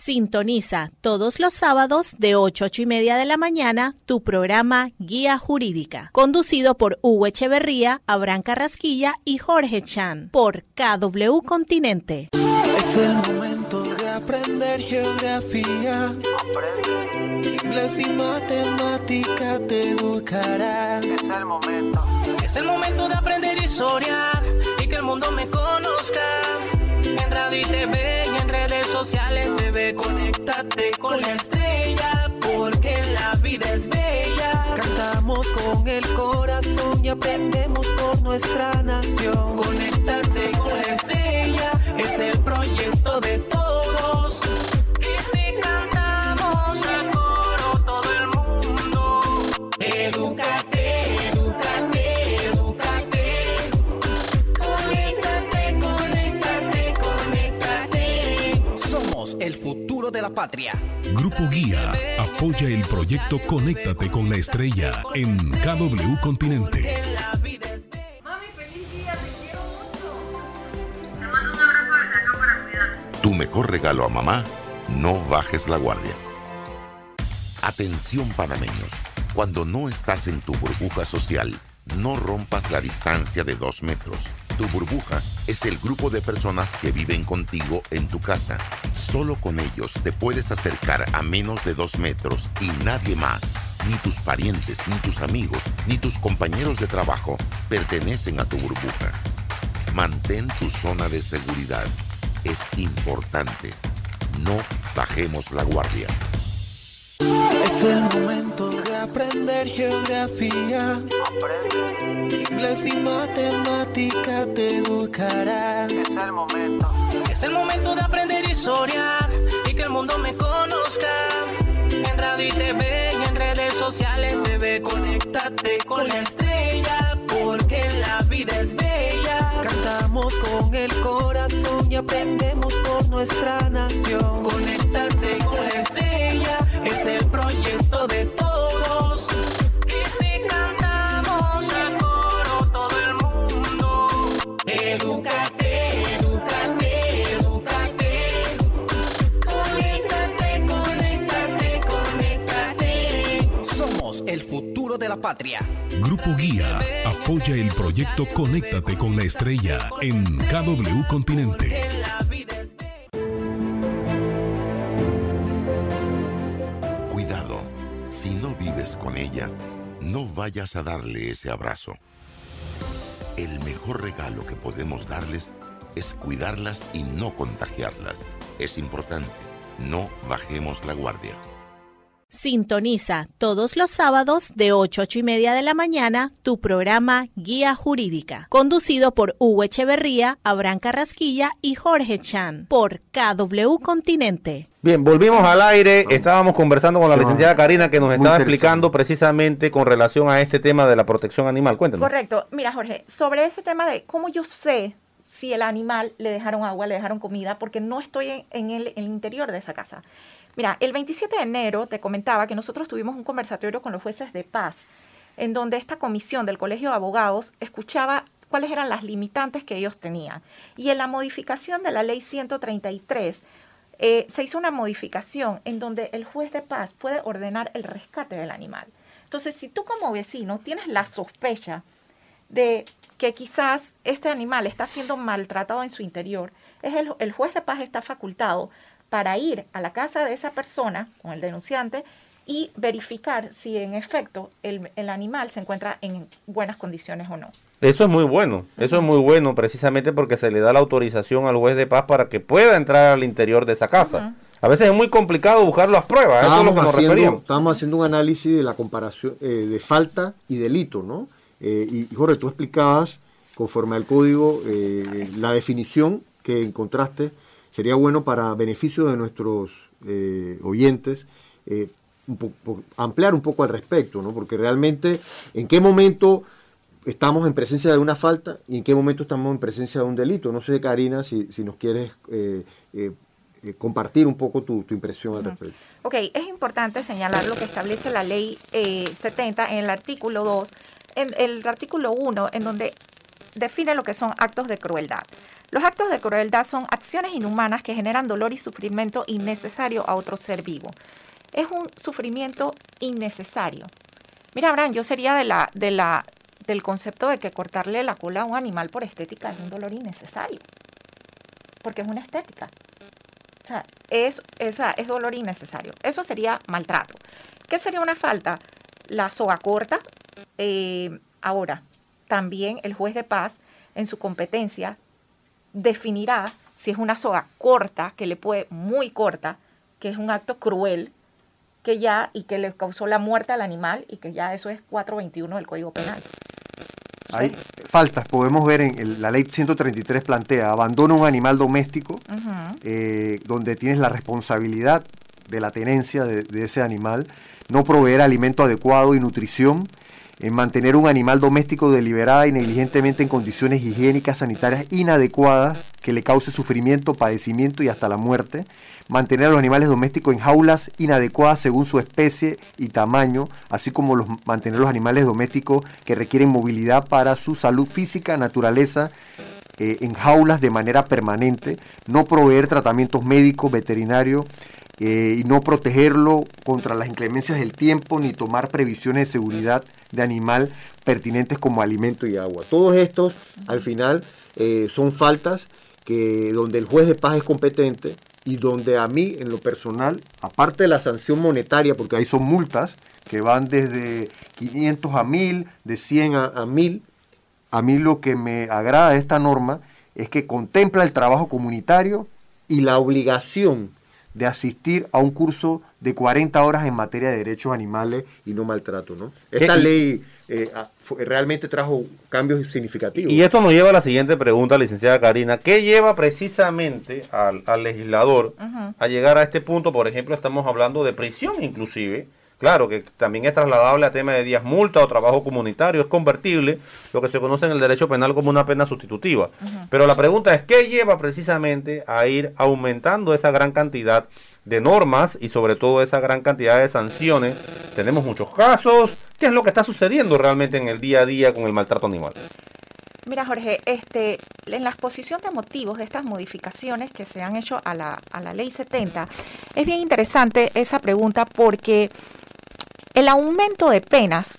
Sintoniza todos los sábados de 8 a 8 y media de la mañana tu programa Guía Jurídica, conducido por Hugo Echeverría, Abraham Carrasquilla y Jorge Chan por KW Continente. Es el momento de aprender geografía. Inglés y matemática te educará. Es el momento. Es el momento de aprender historia y que el mundo me conozca. En radio y TV sociales se ve. Conéctate con la estrella porque la vida es bella. Cantamos con el corazón y aprendemos por nuestra nación. Conéctate con la estrella, es el proyecto de patria. Grupo Guía apoya el proyecto Conéctate con la Estrella en KW Continente. Mami, feliz día, te quiero mucho. Te mando un abrazo desde acá para cuidar. Tu mejor regalo a mamá, no bajes la guardia. Atención panameños, cuando no estás en tu burbuja social, no rompas la distancia de dos metros. Tu burbuja es el grupo de personas que viven contigo en tu casa. Solo con ellos te puedes acercar a menos de dos metros y nadie más, ni tus parientes, ni tus amigos, ni tus compañeros de trabajo pertenecen a tu burbuja. Mantén tu zona de seguridad. Es importante. No bajemos la guardia. Es el momento de aprender geografía. Inglés y matemática te educará. Es el momento. Es el momento de aprender historia y que el mundo me conozca. En radio y TV y en redes sociales se ve. Conéctate con la estrella porque la vida es bella. Cantamos con el corazón y aprendemos por nuestra nación. Conéctate con la estrella, es el proyecto de todos. De la patria. Grupo Guía apoya el proyecto Conéctate con la Estrella en KW Continente. Cuidado, si no vives con ella, no vayas a darle ese abrazo. El mejor regalo que podemos darles es cuidarlas y no contagiarlas. Es importante, no bajemos la guardia. Sintoniza todos los sábados de 8 a 8 y media de la mañana tu programa Guía Jurídica, conducido por Hugo Echeverría, Abraham Carrasquilla y Jorge Chan por KW Continente. Bien, volvimos al aire. Estábamos conversando con la licenciada Karina que nos Muy estaba explicando precisamente con relación a este tema de la protección animal. Cuéntanos. Correcto. Mira, Jorge, sobre ese tema de cómo yo sé si el animal le dejaron agua, le dejaron comida, porque no estoy en, en el, en el interior de esa casa. Mira, el 27 de enero te comentaba que nosotros tuvimos un conversatorio con los jueces de paz, en donde esta comisión del Colegio de Abogados escuchaba cuáles eran las limitantes que ellos tenían. Y en la modificación de la ley 133, eh, se hizo una modificación en donde el juez de paz puede ordenar el rescate del animal. Entonces, si tú como vecino tienes la sospecha de que quizás este animal está siendo maltratado en su interior, es el, el juez de paz está facultado para ir a la casa de esa persona con el denunciante y verificar si en efecto el, el animal se encuentra en buenas condiciones o no. Eso es muy bueno. Eso es muy bueno precisamente porque se le da la autorización al juez de paz para que pueda entrar al interior de esa casa. A veces es muy complicado buscar las pruebas. Eso es lo que nos haciendo, referíamos. estábamos haciendo un análisis de la comparación eh, de falta y delito, ¿no? Eh, y Jorge, tú explicabas, conforme al código, eh, la definición que encontraste sería bueno para beneficio de nuestros eh, oyentes eh, un ampliar un poco al respecto, ¿no? Porque realmente, ¿en qué momento estamos en presencia de una falta y en qué momento estamos en presencia de un delito? No sé, Karina, si, si nos quieres eh, eh, eh, compartir un poco tu, tu impresión al respecto. Ok, es importante señalar lo que establece la ley eh, 70 en el artículo 2, en el artículo 1, en donde define lo que son actos de crueldad. Los actos de crueldad son acciones inhumanas que generan dolor y sufrimiento innecesario a otro ser vivo. Es un sufrimiento innecesario. Mira, Abraham, yo sería de la, de la, del concepto de que cortarle la cola a un animal por estética es un dolor innecesario. Porque es una estética. O sea, es dolor innecesario. Eso sería maltrato. ¿Qué sería una falta? La soga corta. eh, ahora, también el juez de paz, en su competencia, definirá si es una soga corta, que le puede muy corta, que es un acto cruel, que ya y que le causó la muerte al animal y que ya eso es 421 del Código Penal. Hay faltas, podemos ver en el- la ley 133 plantea abandono a un animal doméstico, eh, donde tienes la responsabilidad de la tenencia de, de ese animal, no proveer alimento adecuado y nutrición, en mantener un animal doméstico deliberada y negligentemente en condiciones higiénicas sanitarias inadecuadas que le cause sufrimiento, padecimiento y hasta la muerte, mantener a los animales domésticos en jaulas inadecuadas según su especie y tamaño, así como los, mantener los animales domésticos que requieren movilidad para su salud física, naturaleza, eh, en jaulas de manera permanente, no proveer tratamientos médicos, veterinarios eh, y no protegerlo contra las inclemencias del tiempo ni tomar previsiones de seguridad de animal pertinentes como alimento y agua. Todos estos, al final, eh, son faltas que donde el juez de paz es competente y donde a mí, en lo personal, aparte de la sanción monetaria, porque ahí son multas que van desde 500 a 1000, de 100 a, a 1000, a mí lo que me agrada de esta norma es que contempla el trabajo comunitario y la obligación de asistir a un curso de 40 horas en materia de derechos animales y no maltrato. ¿no? Esta ¿Qué? ley eh, ah, fue- realmente trajo cambios significativos. Y esto nos lleva a la siguiente pregunta, licenciada Karina. ¿Qué lleva precisamente al, al legislador a llegar a este punto? Por ejemplo, estamos hablando de prisión inclusive. Claro que también es trasladable a tema de días multa o trabajo comunitario, es convertible, lo que se conoce en el derecho penal como una pena sustitutiva. Pero la pregunta es, ¿qué lleva precisamente a ir aumentando esa gran cantidad de normas y sobre todo esa gran cantidad de sanciones? Tenemos muchos casos. ¿Qué es lo que está sucediendo realmente en el día a día con el maltrato animal? Mira, Jorge, este, en la exposición de motivos de estas modificaciones que se han hecho a la, a la ley 70, es bien interesante esa pregunta porque el aumento de penas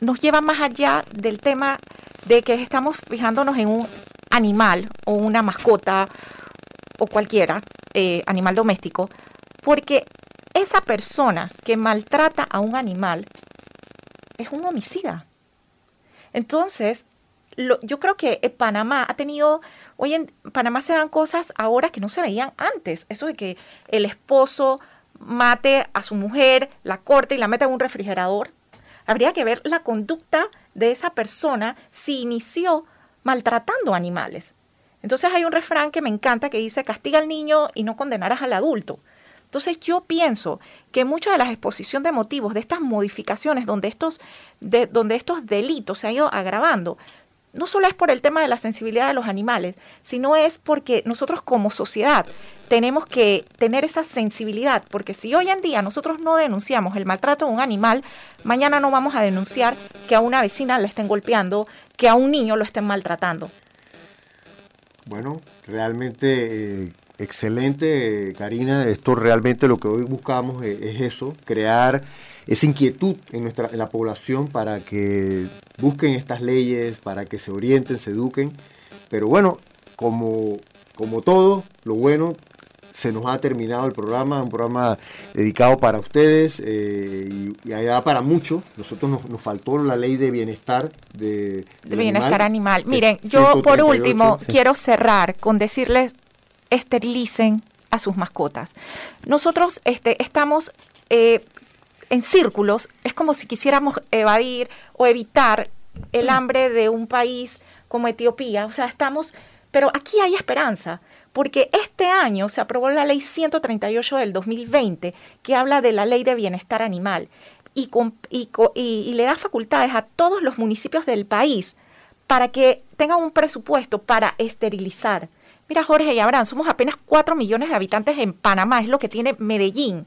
nos lleva más allá del tema de que estamos fijándonos en un animal o una mascota o cualquiera, eh, animal doméstico, porque esa persona que maltrata a un animal es un homicida. Entonces, lo- yo creo que eh, Panamá ha tenido, hoy en Panamá se dan cosas ahora que no se veían antes. Eso de que el esposo mate a su mujer, la corte y la mete en un refrigerador. Habría que ver la conducta de esa persona si inició maltratando animales. Entonces hay un refrán que me encanta que dice, castiga al niño y no condenarás al adulto. Entonces yo pienso que mucha de la exposición de motivos de estas modificaciones donde estos, de- donde estos delitos se han ido agravando, no solo es por el tema de la sensibilidad de los animales, sino es porque nosotros como sociedad tenemos que tener esa sensibilidad, porque si hoy en día nosotros no denunciamos el maltrato de un animal, mañana no vamos a denunciar que a una vecina le estén golpeando, que a un niño lo estén maltratando. Bueno, realmente eh, excelente, Karina. Esto realmente lo que hoy buscamos eh, es eso, crear esa inquietud en, nuestra, en la población para que busquen estas leyes, para que se orienten, se eduquen. Pero bueno, como, como todo, lo bueno, se nos ha terminado el programa, un programa dedicado para ustedes eh, y, y allá para muchos. Nosotros nos, nos faltó la ley de bienestar de, bienestar animal. Miren, yo por 138, último sí. quiero cerrar con decirles, esterilicen a sus mascotas. Nosotros este, estamos eh, en círculos, es como si quisiéramos evadir o evitar el hambre de un país como Etiopía. O sea, estamos, pero aquí hay esperanza. Porque este año se aprobó la ley 138 del 2020 que habla de la ley de bienestar animal y, con- y le da facultades a todos los municipios del país para que tengan un presupuesto para esterilizar. Mira, Jorge y Abraham, somos apenas 4 millones de habitantes en Panamá, es lo que tiene Medellín.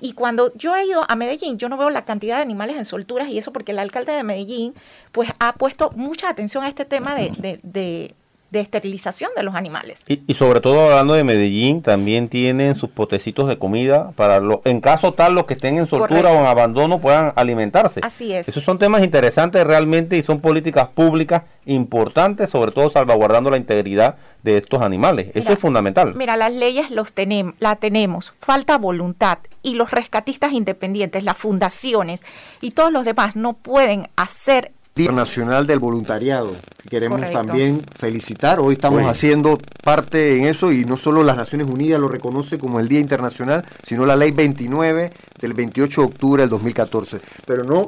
Y cuando yo he ido a Medellín, yo no veo la cantidad de animales en solturas y eso porque el alcalde de Medellín pues ha puesto mucha atención a este tema de, de esterilización de los animales. Y, y sobre todo hablando de Medellín, también tienen sus potecitos de comida para lo, en caso tal los que estén en soltura Correcto. o en abandono puedan alimentarse. Así es. Esos son temas interesantes realmente y son políticas públicas importantes, sobre todo salvaguardando la integridad de estos animales. Eso es fundamental. Mira, las leyes los tenem- la tenemos, falta voluntad y los rescatistas independientes, las fundaciones y todos los demás no pueden hacer Día Nacional del Voluntariado. Queremos Correcto. también felicitar. Hoy estamos Bueno. haciendo parte en eso y no solo las Naciones Unidas lo reconoce como el Día Internacional, sino la Ley 29 del 28 de octubre del 2014. Pero no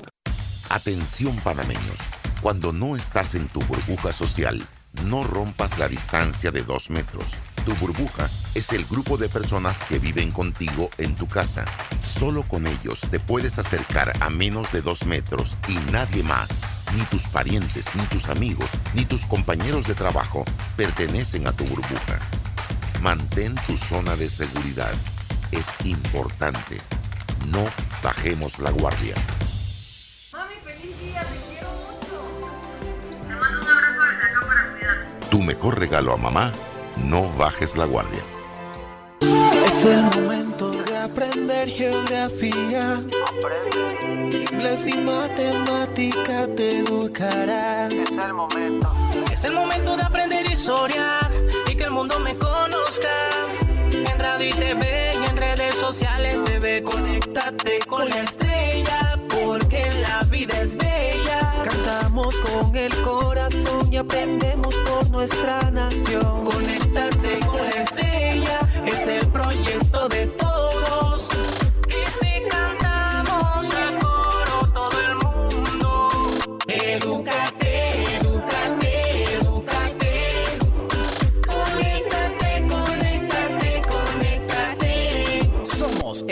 Atención panameños, cuando no estás en tu burbuja social, no rompas la distancia de dos metros. Tu burbuja es el grupo de personas que viven contigo en tu casa. Solo con ellos te puedes acercar a menos de dos metros y nadie más, ni tus parientes, ni tus amigos, ni tus compañeros de trabajo pertenecen a tu burbuja. Mantén tu zona de seguridad. Es importante. No bajemos la guardia. Mami, feliz día, te quiero mucho. Te mando un abrazo desde acá para cuidarte. Tu mejor regalo a mamá, no bajes la guardia. Es el momento aprender geografía. Inglés y matemática te educarán. Es el momento. Es el momento de aprender historia y que el mundo me conozca. En radio y TV y en redes sociales se ve. Conéctate con la estrella porque la vida es bella. Cantamos con el corazón y aprendemos por nuestra nación.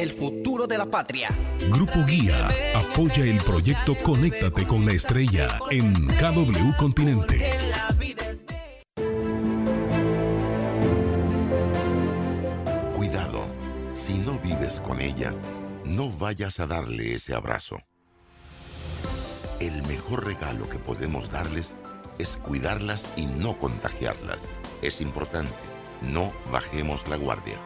El futuro de la patria. Grupo Guía apoya el proyecto Conéctate con la Estrella en KW Continente. Cuidado, si no vives con ella, no vayas a darle ese abrazo. El mejor regalo que podemos darles es cuidarlas y no contagiarlas. Es importante, no bajemos la guardia.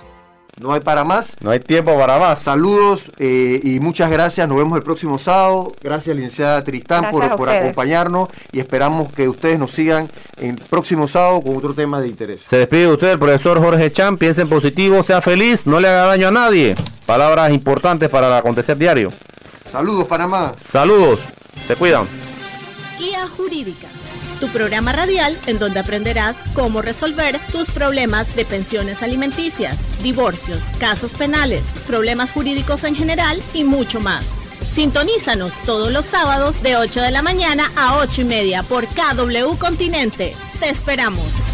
No hay para más. No hay tiempo para más. Saludos eh, y muchas gracias. Nos vemos el próximo sábado. Gracias, licenciada Tristán, Gracias por, acompañarnos y esperamos que ustedes nos sigan el próximo sábado con otro tema de interés. Se despide de usted el profesor Jorge Chan. Piensa en positivo, sea feliz, no le haga daño a nadie. Palabras importantes para el acontecer diario. Saludos, Panamá. Saludos, se cuidan. Guía Jurídica, tu programa radial en donde aprenderás cómo resolver tus problemas de pensiones alimenticias, divorcios, casos penales, problemas jurídicos en general y mucho más. Sintonízanos todos los sábados de 8 de la mañana a 8 y media por KW Continente. Te esperamos.